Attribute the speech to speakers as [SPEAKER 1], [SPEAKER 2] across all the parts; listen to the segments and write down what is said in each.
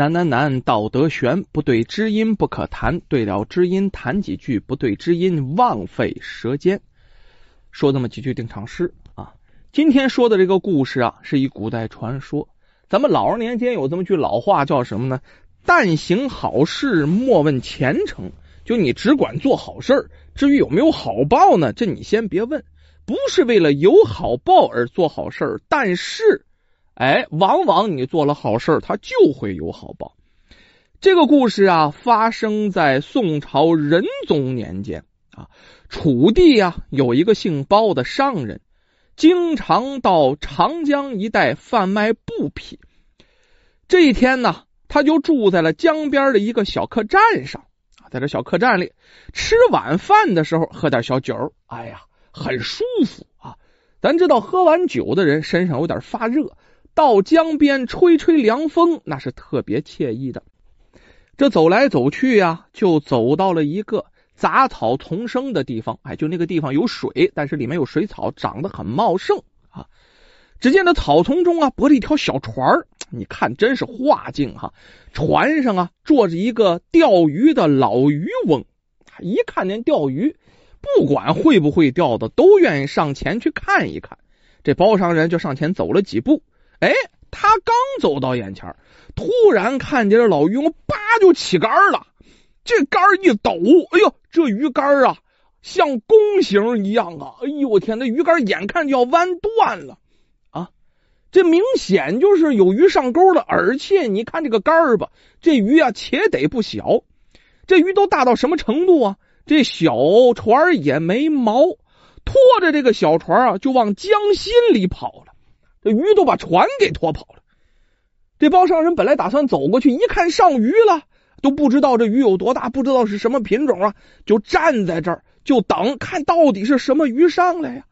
[SPEAKER 1] 难难难，道德悬，不对知音不可谈，对了知音谈几句，不对知音枉费舌尖。说这么几句定场诗啊。今天说的这个故事啊，是一古代传说。咱们老人年间有这么句老话，叫什么呢？但行好事，莫问前程。就你只管做好事儿至于有没有好报呢？这你先别问。不是为了有好报而做好事儿但是，哎，往往你做了好事他就会有好报。这个故事啊，发生在宋朝仁宗年间啊。楚地啊，有一个姓包的商人，经常到长江一带贩卖布匹。这一天呢，他就住在了江边的一个小客栈上啊，在这小客栈里吃晚饭的时候，喝点小酒。哎呀！很舒服啊！咱知道喝完酒的人身上有点发热，到江边吹吹凉风，那是特别惬意的。这走来走去呀，就走到了一个杂草丛生的地方。哎，就那个地方有水，但是里面有水草，长得很茂盛啊。只见那草丛中啊，泊着一条小船你看真是画境哈。船上啊，坐着一个钓鱼的老渔翁，一看见钓鱼。不管会不会钓的，都愿意上前去看一看。这包商人就上前走了几步，哎，他刚走到眼前，突然看见这老渔翁叭就起杆了。这杆一抖，哎呦，这鱼竿啊，像弓形一样啊！哎呦，我天，那鱼竿眼看就要弯断了啊！这明显就是有鱼上钩了，而且你看这个杆吧，这鱼啊，且得不小。这鱼都大到什么程度啊？这小船也没毛，拖着这个小船啊，就往江心里跑了。这鱼都把船给拖跑了。这包商人本来打算走过去，一看上鱼了，都不知道这鱼有多大，不知道是什么品种啊，就站在这儿就等，看到底是什么鱼上来呀？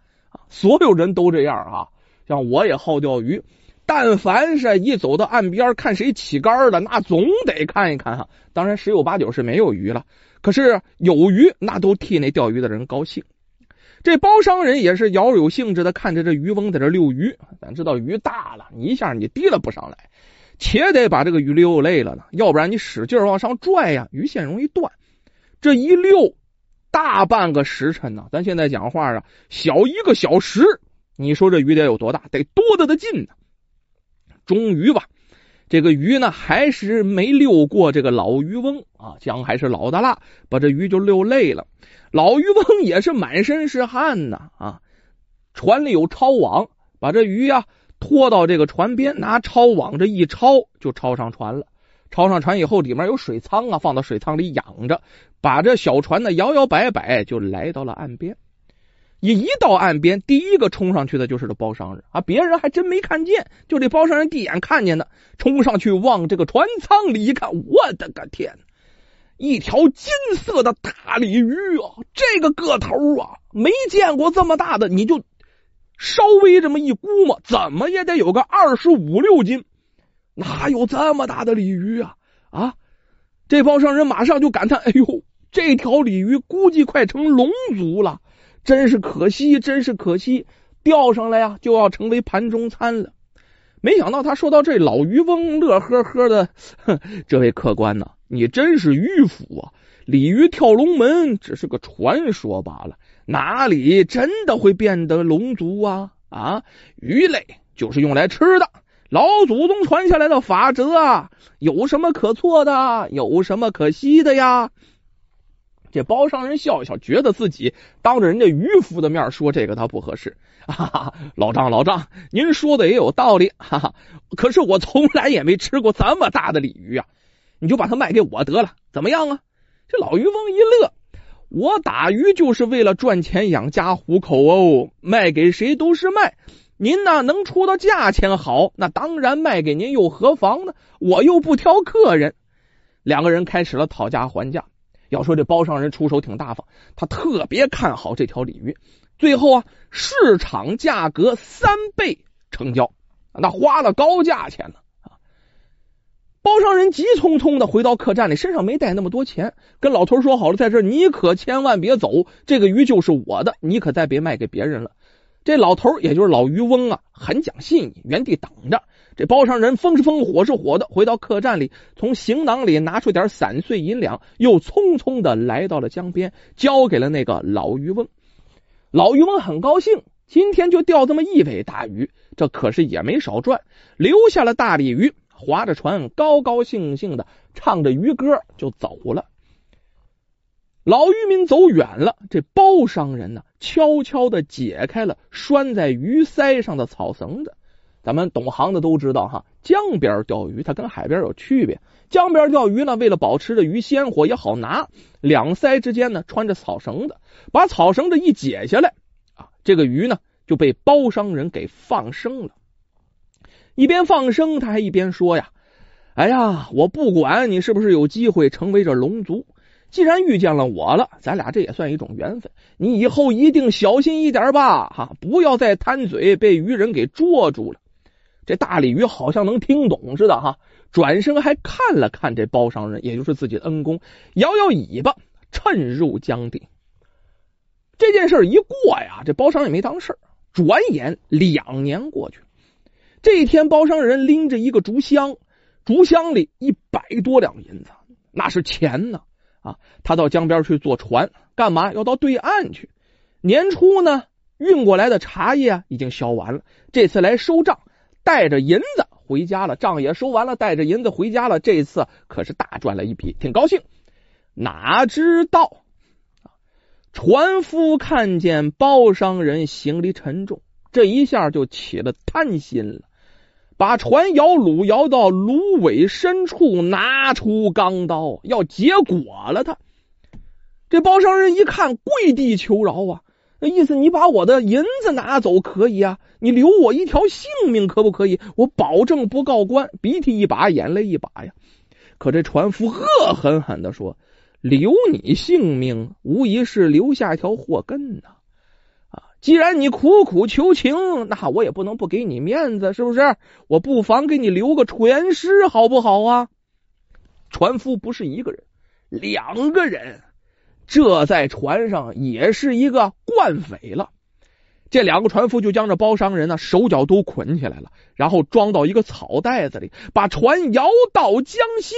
[SPEAKER 1] 所有人都这样啊，像我也好钓鱼，但凡是一走到岸边，看谁起竿了，那总得看一看哈。当然，十有八九是没有鱼了。可是有鱼，那都替那钓鱼的人高兴。这包商人也是饶有兴致的看着这渔翁在这遛鱼。咱知道鱼大了，你一下你提了不上来，且得把这个鱼溜累了呢，要不然你使劲往上拽呀，鱼线容易断。这一溜大半个时辰呢，咱现在讲话啊，小一个小时，你说这鱼得有多大？得多大的劲呢？终于吧。这个鱼呢，还是没溜过这个老渔翁啊，江还是老的辣，把这鱼就溜累了。老渔翁也是满身是汗呐啊，船里有抄网，把这鱼呀拖到这个船边，拿抄网这一抄就抄上船了。抄上船以后，里面有水仓啊，放到水仓里养着，把这小船呢摇摇摆摆就来到了岸边。一一到岸边，第一个冲上去的就是这包商人啊！别人还真没看见，就这包商人第一眼看见的，冲上去往这个船舱里一看，我的个天！一条金色的大鲤鱼啊，这个个头啊，没见过这么大的。你就稍微这么一估摸，怎么也得有个二十五六斤，哪有这么大的鲤鱼啊？啊！这包商人马上就感叹：“哎呦，这条鲤鱼估计快成龙族了。”真是可惜，真是可惜，钓上来呀就要成为盘中餐了。没想到他说到这，老渔翁乐呵呵的，哼，这位客官呐，你真是迂腐啊！鲤鱼跳龙门只是个传说罢了，哪里真的会变得龙族啊？啊，鱼类就是用来吃的，老祖宗传下来的法则啊，有什么可错的？有什么可惜的呀？这包商人笑一笑，觉得自己当着人家渔夫的面说这个他不合适。哈哈，老张老张，您说的也有道理。哈哈，可是我从来也没吃过这么大的鲤鱼啊！你就把它卖给我得了，怎么样啊？这老渔翁一乐，我打鱼就是为了赚钱养家糊口哦，卖给谁都是卖。您呢能出到价钱好，那当然卖给您又何妨呢？我又不挑客人。两个人开始了讨价还价。要说这包商人出手挺大方，他特别看好这条鲤鱼，最后啊市场价格三倍成交，那花了高价钱呢啊！包商人急匆匆的回到客栈里，身上没带那么多钱，跟老头说好了，在这你可千万别走，这个鱼就是我的，你可再别卖给别人了。这老头也就是老渔翁啊，很讲信义，原地等着。这包商人风是风，火是火的，回到客栈里，从行囊里拿出点散碎银两，又匆匆的来到了江边，交给了那个老渔翁。老渔翁很高兴，今天就钓这么一尾大鱼，这可是也没少赚，留下了大鲤鱼，划着船，高高兴兴的唱着渔歌就走了。老渔民走远了，这包商人呢，悄悄的解开了拴在鱼鳃上的草绳子。咱们懂行的都知道哈，江边钓鱼它跟海边有区别。江边钓鱼呢，为了保持着鱼鲜活也好拿，两腮之间呢穿着草绳子，把草绳子一解下来啊，这个鱼呢就被包商人给放生了。一边放生，他还一边说呀：“哎呀，我不管你是不是有机会成为这龙族。”既然遇见了我了，咱俩这也算一种缘分。你以后一定小心一点吧，哈，不要再贪嘴，被鱼人给捉住了。这大鲤鱼好像能听懂似的，哈，转身还看了看这包商人，也就是自己的恩公，摇摇尾巴，趁入江底。这件事一过呀，这包商也没当事转眼两年过去，这一天，包商人拎着一个竹箱，竹箱里一百多两银子，那是钱呢。啊，他到江边去坐船，干嘛要到对岸去？年初呢，运过来的茶叶已经销完了，这次来收账，带着银子回家了，账也收完了，带着银子回家了，这次可是大赚了一笔，挺高兴。哪知道，船夫看见包商人行李沉重，这一下就起了贪心了。把船摇橹摇到芦苇深处，拿出钢刀要结果了他。这包商人一看，跪地求饶啊！那意思，你把我的银子拿走可以啊，你留我一条性命可不可以？我保证不告官。鼻涕一把，眼泪一把呀！可这船夫恶狠狠的说：“留你性命，无疑是留下一条祸根呐。”既然你苦苦求情，那我也不能不给你面子，是不是？我不妨给你留个全尸，好不好啊？船夫不是一个人，两个人，这在船上也是一个惯匪了。这两个船夫就将这包商人呢手脚都捆起来了，然后装到一个草袋子里，把船摇到江心，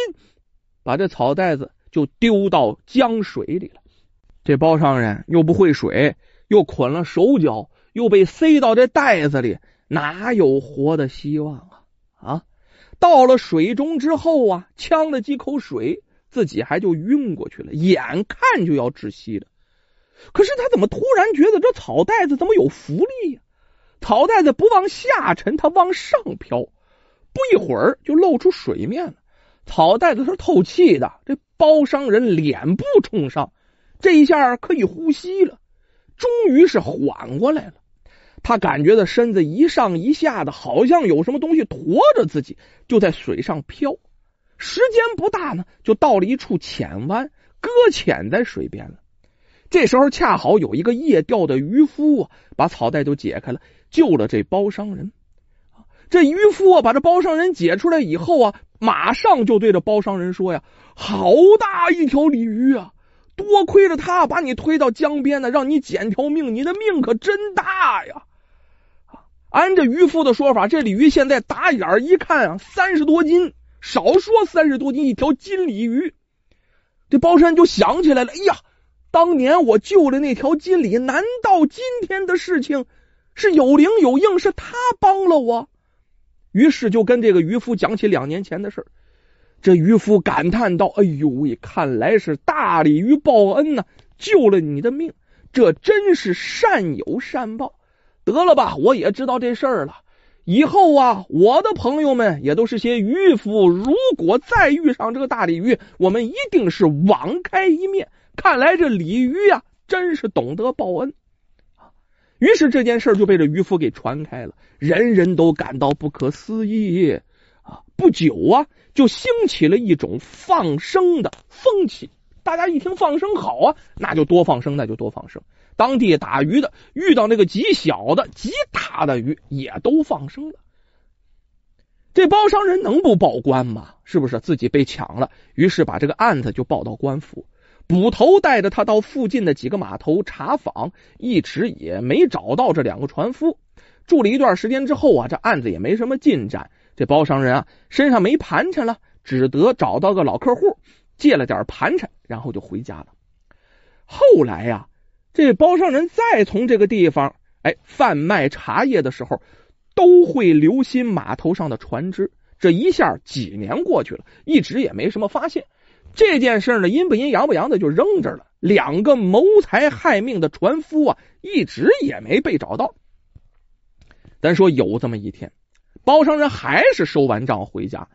[SPEAKER 1] 把这草袋子就丢到江水里了。这包商人又不会水。又捆了手脚，又被塞到这袋子里，哪有活的希望啊？啊！到了水中之后啊，呛了几口水，自己还就晕过去了，眼看就要窒息了。可是他怎么突然觉得这草袋子怎么有浮力呀？草袋子不往下沉，它往上飘，不一会儿就露出水面了。草袋子是透气的，这包商人脸部冲上，这一下可以呼吸了。终于是缓过来了，他感觉到身子一上一下的，好像有什么东西驮着自己，就在水上漂。时间不大呢，就到了一处浅湾，搁浅在水边了。这时候恰好有一个夜钓的渔夫啊，把草袋就解开了，救了这包商人。这渔夫啊，把这包商人解出来以后啊，马上就对着包商人说呀：“好大一条鲤鱼啊！”多亏了他把你推到江边呢，让你捡条命，你的命可真大呀！按这渔夫的说法，这鲤鱼现在打眼一看啊，三十多斤，少说三十多斤一条金鲤鱼。这包山就想起来了，哎呀，当年我救了那条金鲤，难道今天的事情是有灵有应，是他帮了我？于是就跟这个渔夫讲起两年前的事。这渔夫感叹道：“哎呦喂，看来是大鲤鱼报恩呢，救了你的命，这真是善有善报。得了吧，我也知道这事儿了。以后啊，我的朋友们也都是些渔夫，如果再遇上这个大鲤鱼，我们一定是网开一面。看来这鲤鱼呀，真是懂得报恩于是这件事就被这渔夫给传开了，人人都感到不可思议啊！不久啊。就兴起了一种放生的风气，大家一听放生好啊，那就多放生，那就多放生。当地打鱼的遇到那个极小的、极大的鱼，也都放生了。这包商人能不报官吗？是不是自己被抢了？于是把这个案子就报到官府。捕头带着他到附近的几个码头查访，一直也没找到这两个船夫。住了一段时间之后啊，这案子也没什么进展。这包商人啊，身上没盘缠了，只得找到个老客户借了点盘缠，然后就回家了。后来呀，这包商人再从这个地方哎贩卖茶叶的时候，都会留心码头上的船只。这一下几年过去了，一直也没什么发现。这件事呢，阴不阴阳不阳的就扔这了。两个谋财害命的船夫啊，一直也没被找到。咱说有这么一天，包商人还是收完账回家，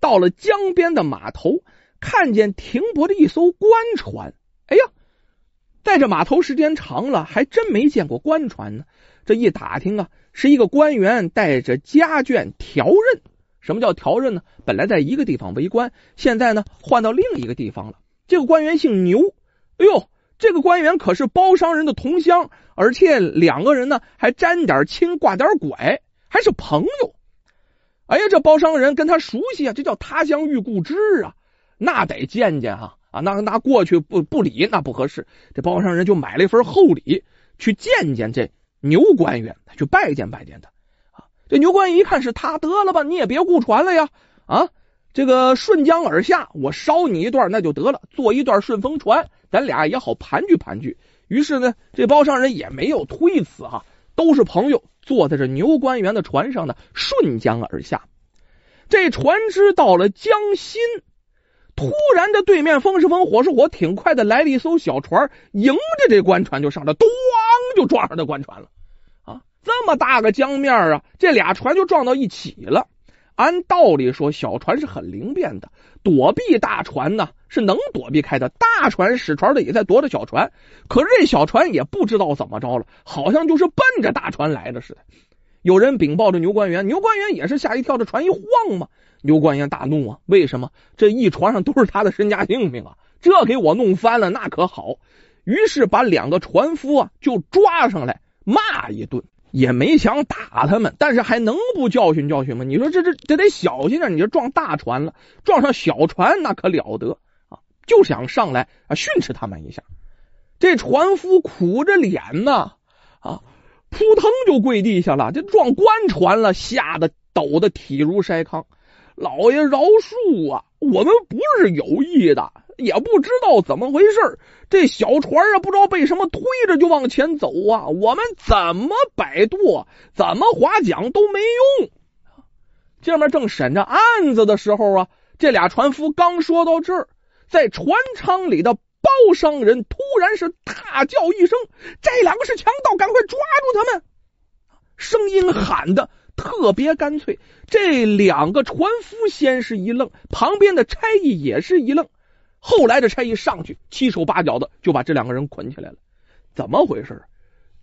[SPEAKER 1] 到了江边的码头，看见停泊着一艘官船。哎呀，在这码头时间长了，还真没见过官船呢。这一打听啊，是一个官员带着家眷调任。什么叫调任呢？本来在一个地方为官，现在呢换到另一个地方了。这个官员姓牛，哎呦，这个官员可是包商人的同乡，而且两个人呢还沾点亲，挂点拐，还是朋友。哎呀，这包商人跟他熟悉啊，这叫他乡遇故知啊，那得见见哈啊，那那过去不不理那不合适。这包商人就买了一份厚礼去见见这牛官员，去拜见拜见他。这牛官员一看是他，得了吧，你也别顾船了呀！啊，这个顺江而下，我捎你一段那就得了，坐一段顺风船，咱俩也好盘踞盘踞。于是呢，这包商人也没有推辞哈，都是朋友，坐在这牛官员的船上呢，顺江而下。这船只到了江心，突然这对面风是风，火是火，挺快的来了一艘小船，迎着这官船就上来，咣就撞上这官船了啊。这么大个江面啊，这俩船就撞到一起了。按道理说，小船是很灵便的，躲避大船呢是能躲避开的。大船使船的也在躲着小船，可是这小船也不知道怎么着了，好像就是奔着大船来的似的。有人禀报着牛官员，牛官员也是吓一跳，这船一晃嘛。刘官爷大怒啊！为什么？这一船上都是他的身家性命啊！这给我弄翻了，那可好。于是把两个船夫啊就抓上来骂一顿。也没想打他们，但是还能不教训教训吗？你说这这这得小心点，你这撞大船了，撞上小船那可了得啊！就想上来啊训斥他们一下。这船夫苦着脸呢啊，扑腾就跪地下了。这撞官船了，吓得抖得体如筛糠。老爷饶恕啊，我们不是有意的。也不知道怎么回事，这小船啊，不知道被什么推着就往前走啊！我们怎么摆渡，怎么划桨都没用。这面正审着案子的时候啊，这俩船夫刚说到这儿，在船舱里的包商人突然是大叫一声：“这两个是强盗，赶快抓住他们！”声音喊的特别干脆。这两个船夫先是一愣，旁边的差役也是一愣。后来这差役上去七手八脚的就把这两个人捆起来了，怎么回事？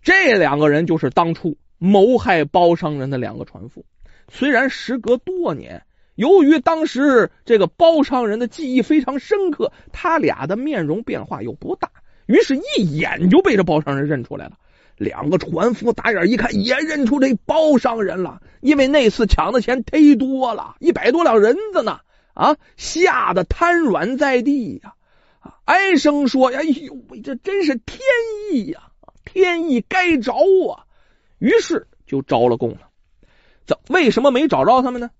[SPEAKER 1] 这两个人就是当初谋害包商人的两个船夫。虽然时隔多年，由于当时这个包商人的记忆非常深刻，他俩的面容变化又不大，于是一眼就被这包商人认出来了。两个船夫打眼一看，也认出这包商人了，因为那次抢的钱忒多了，一百多两银子呢。啊！吓得瘫软在地呀！啊，哀声说：“哎呦，这真是天意呀！天意该着啊！”于是就招了供了。怎为什么没找着他们呢？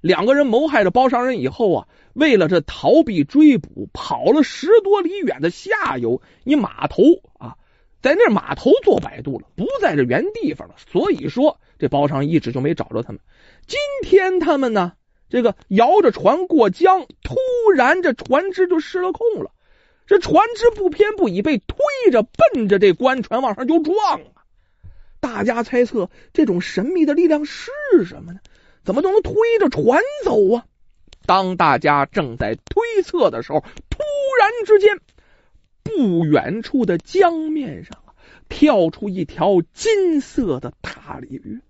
[SPEAKER 1] 两个人谋害了包商人以后啊，为了这逃避追捕，跑了十多里远的下游一码头，在那码头做摆渡了，不在这原地方了。所以说，这包商一直就没找着他们。今天他们呢？这个摇着船过江，突然这船只就失了控了。这船只不偏不倚，被推着奔着这官船往上就撞啊！大家猜测这种神秘的力量是什么呢？怎么都能推着船走啊？当大家正在推测的时候，突然之间，不远处的江面上啊跳出一条金色的大鲤鱼。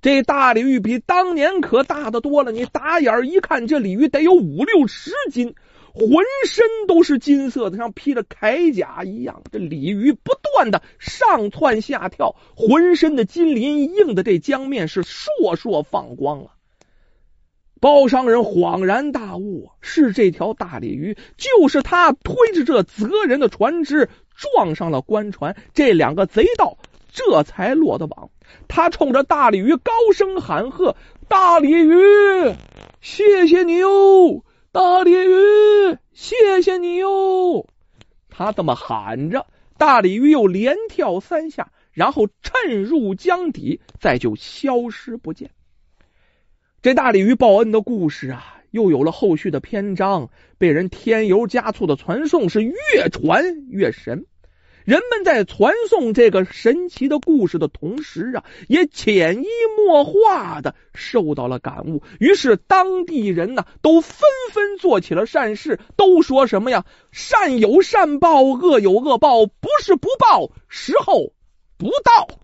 [SPEAKER 1] 这大鲤鱼比当年可大的多了，你打眼一看，这鲤鱼得有五六十斤，浑身都是金色的，像披着铠甲一样。这鲤鱼不断的上窜下跳，浑身的金鳞映的这江面是烁烁放光啊！包商人恍然大悟，是这条大鲤鱼，就是他推着这责人的船只撞上了官船，这两个贼盗这才落的网。他冲着大鲤鱼高声喊喝：“大鲤鱼，谢谢你哟！大鲤鱼，谢谢你哟！他这么喊着，大鲤鱼又连跳三下，然后沉入江底，再就消失不见。这大鲤鱼报恩的故事啊，又有了后续的篇章，被人添油加醋的传颂，是越传越神。人们在传颂这个神奇的故事的同时啊，也潜移默化的受到了感悟。于是当地人呢，都纷纷做起了善事，都说什么呀？善有善报，恶有恶报，不是不报，时候不到。